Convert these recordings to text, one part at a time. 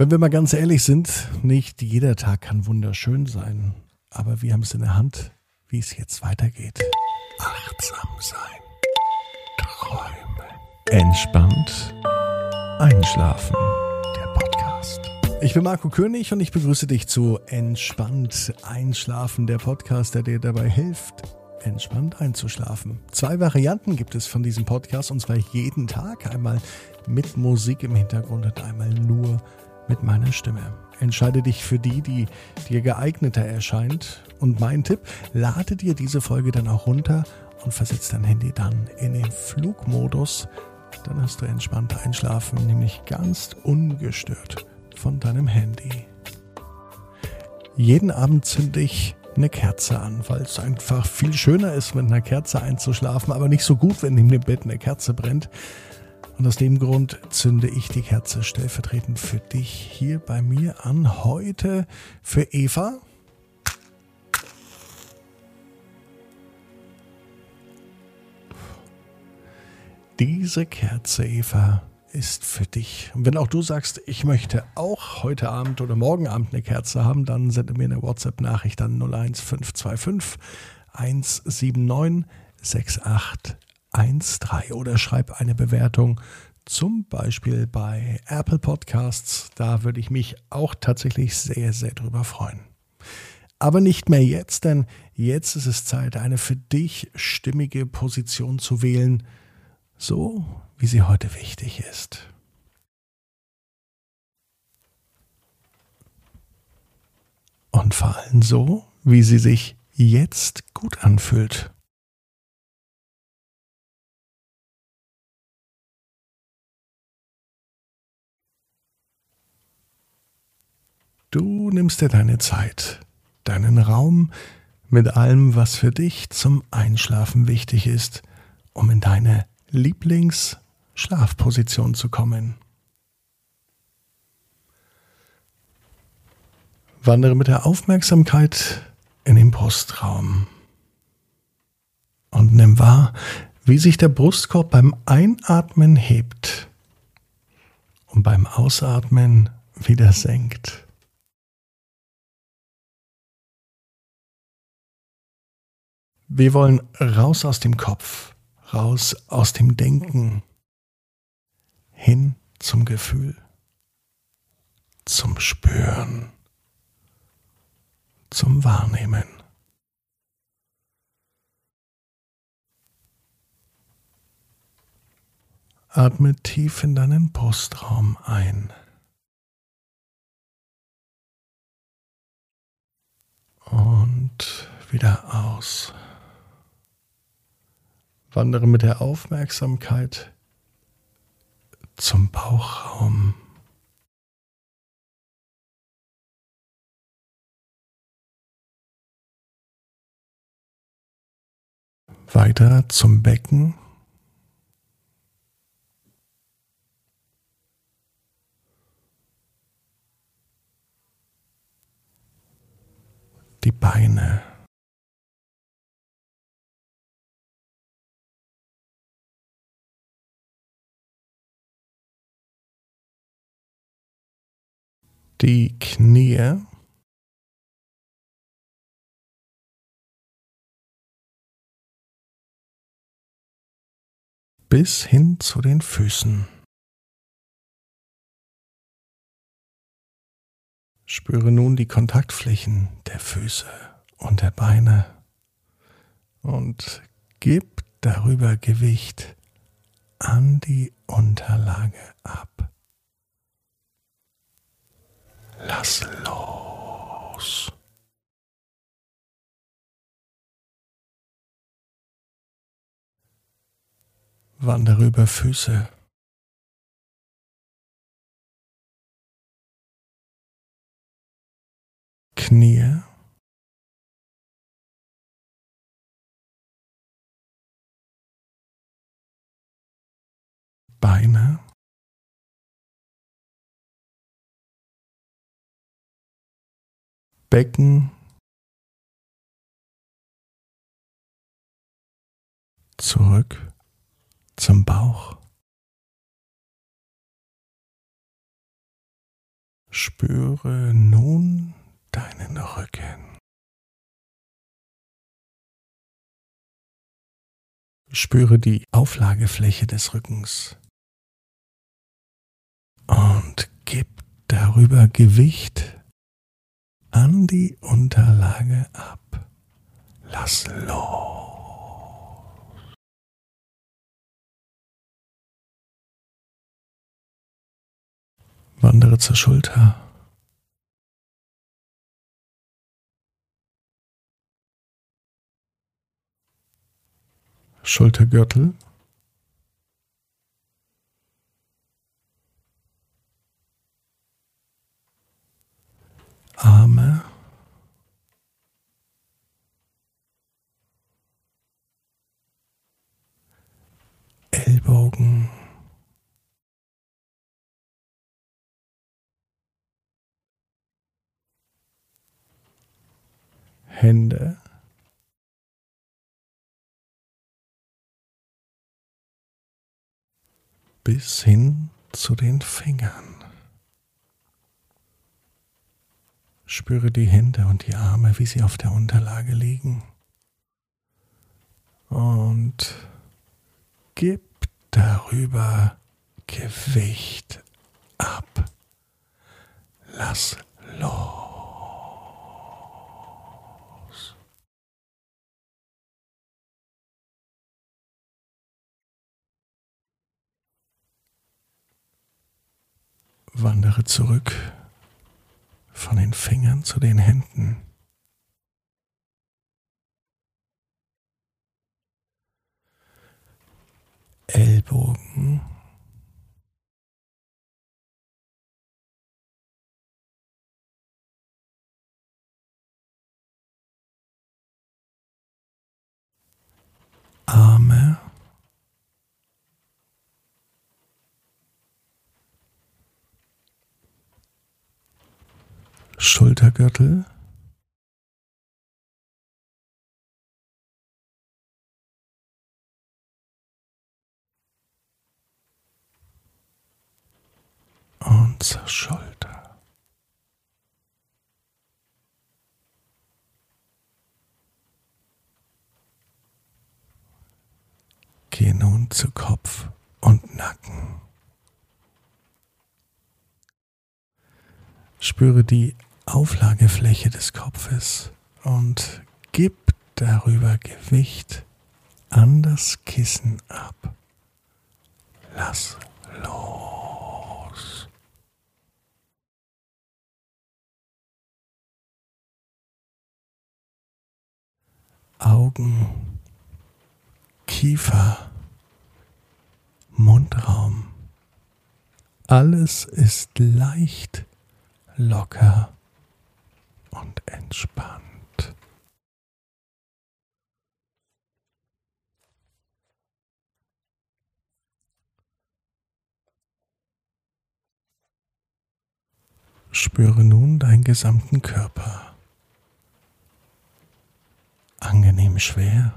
Wenn wir mal ganz ehrlich sind, nicht jeder Tag kann wunderschön sein, aber wir haben es in der Hand, wie es jetzt weitergeht. Achtsam sein, träumen, entspannt, einschlafen. Der Podcast. Ich bin Marco König und ich begrüße dich zu Entspannt Einschlafen, der Podcast, der dir dabei hilft, entspannt einzuschlafen. Zwei Varianten gibt es von diesem Podcast und zwar jeden Tag. Einmal mit Musik im Hintergrund und einmal nur mit meiner Stimme. Entscheide dich für die, die dir geeigneter erscheint. Und mein Tipp, lade dir diese Folge dann auch runter und versetze dein Handy dann in den Flugmodus. Dann hast du entspannt einschlafen, nämlich ganz ungestört von deinem Handy. Jeden Abend zünde ich eine Kerze an, weil es einfach viel schöner ist, mit einer Kerze einzuschlafen, aber nicht so gut, wenn neben dem Bett eine Kerze brennt. Und aus dem Grund zünde ich die Kerze stellvertretend für dich hier bei mir an. Heute für Eva. Diese Kerze, Eva, ist für dich. Und wenn auch du sagst, ich möchte auch heute Abend oder morgen Abend eine Kerze haben, dann sende mir eine WhatsApp-Nachricht an 01525 179 68 1.3 oder schreib eine Bewertung, zum Beispiel bei Apple Podcasts. Da würde ich mich auch tatsächlich sehr, sehr drüber freuen. Aber nicht mehr jetzt, denn jetzt ist es Zeit, eine für dich stimmige Position zu wählen, so wie sie heute wichtig ist. Und vor allem so, wie sie sich jetzt gut anfühlt. Du nimmst dir deine Zeit, deinen Raum mit allem, was für dich zum Einschlafen wichtig ist, um in deine Lieblingsschlafposition zu kommen. Wandere mit der Aufmerksamkeit in den Brustraum und nimm wahr, wie sich der Brustkorb beim Einatmen hebt und beim Ausatmen wieder senkt. Wir wollen raus aus dem Kopf, raus aus dem Denken, hin zum Gefühl, zum Spüren, zum Wahrnehmen. Atme tief in deinen Brustraum ein. Und wieder aus. Wandere mit der Aufmerksamkeit zum Bauchraum. Weiter zum Becken. Die Beine. Die Knie. bis hin zu den Füßen. Spüre nun die Kontaktflächen der Füße und der Beine und gib darüber Gewicht an die Unterlage ab. Lass los. Wandere über Füße. Becken zurück zum Bauch. Spüre nun deinen Rücken. Spüre die Auflagefläche des Rückens und gib darüber Gewicht die Unterlage ab. Lass los. Wandere zur Schulter. Schultergürtel. Arme. Ellbogen. Hände. Bis hin zu den Fingern. Spüre die Hände und die Arme, wie sie auf der Unterlage liegen. Und gib darüber Gewicht ab. Lass los. Wandere zurück von den Fingern zu den Händen. Ellbogen. Arme. Schultergürtel. Und zur Schulter. Geh nun zu Kopf und Nacken. Spüre die Auflagefläche des Kopfes und gib darüber Gewicht an das Kissen ab. Lass los. Augen, Kiefer, Mundraum. Alles ist leicht, locker und entspannt. Spüre nun deinen gesamten Körper. Angenehm schwer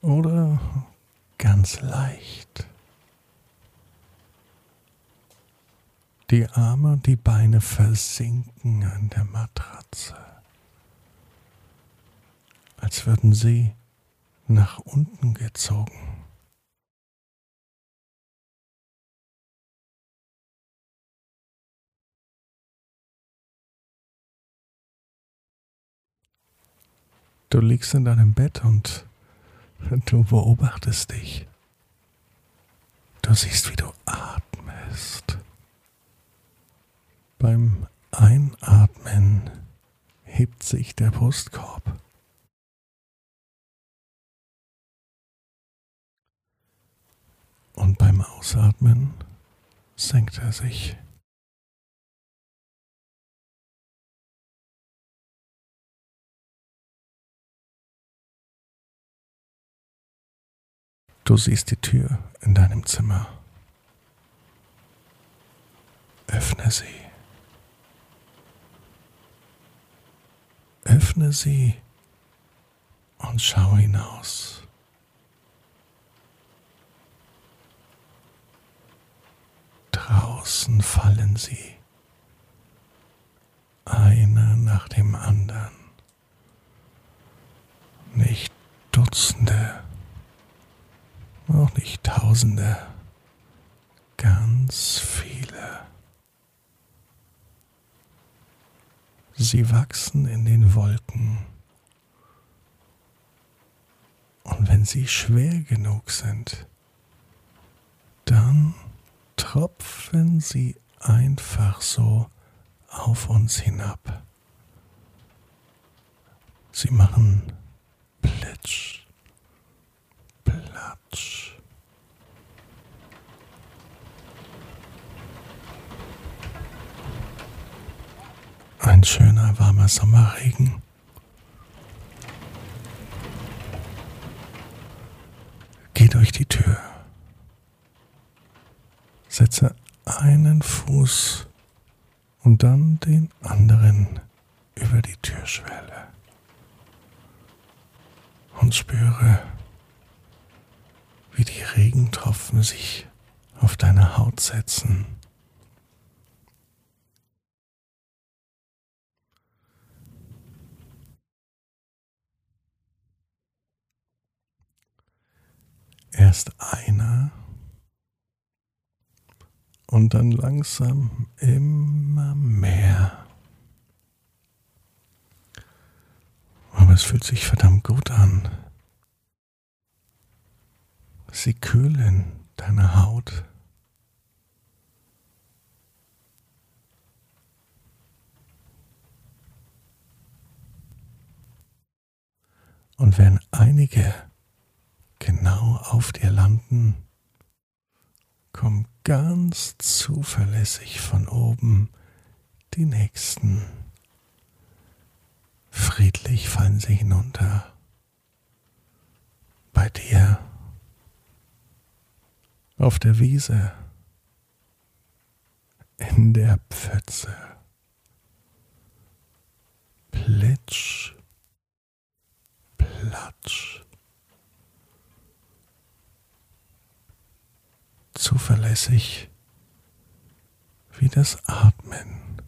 oder ganz leicht. Die Arme und die Beine versinken an der Matratze, als würden sie nach unten gezogen. Du liegst in deinem Bett und du beobachtest dich. Du siehst, wie du atmest. Beim Einatmen hebt sich der Brustkorb. Und beim Ausatmen senkt er sich. Du siehst die Tür in deinem Zimmer. Öffne sie. Öffne sie und schau hinaus. Draußen fallen sie, einer nach dem anderen, nicht Dutzende, auch nicht Tausende, ganz viele. Sie wachsen in den Wolken. Und wenn sie schwer genug sind, dann tropfen sie einfach so auf uns hinab. Sie machen Plitsch, Platsch. Ein schöner warmer Sommerregen. Geh durch die Tür. Setze einen Fuß und dann den anderen über die Türschwelle und spüre, wie die Regentropfen sich auf deine Haut setzen. Erst einer und dann langsam immer mehr. Aber es fühlt sich verdammt gut an. Sie kühlen deine Haut. Und wenn einige auf dir landen, komm ganz zuverlässig von oben die nächsten. Friedlich fallen sie hinunter. Bei dir. Auf der Wiese. In der Pfütze. Plitsch. Platsch. Zuverlässig wie das Atmen.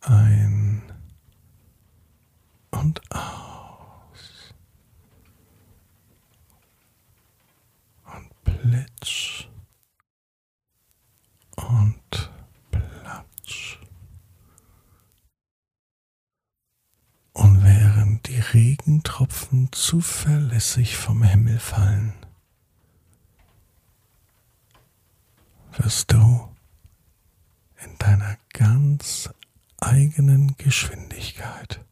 Ein und aus. Und plitsch und platsch. Und während die Regentropfen zuverlässig vom Himmel fallen, wirst du in deiner ganz eigenen Geschwindigkeit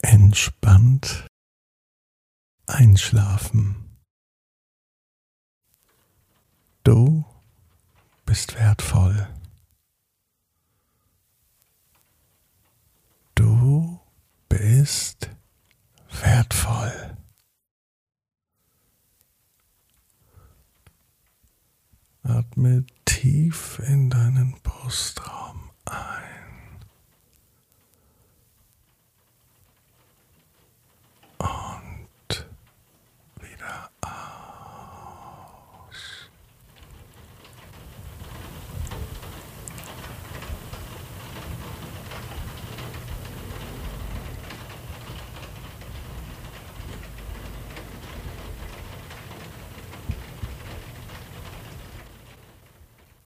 entspannt einschlafen. Du bist wertvoll. Du bist wertvoll. Atme tief in deinen Brustraum ein.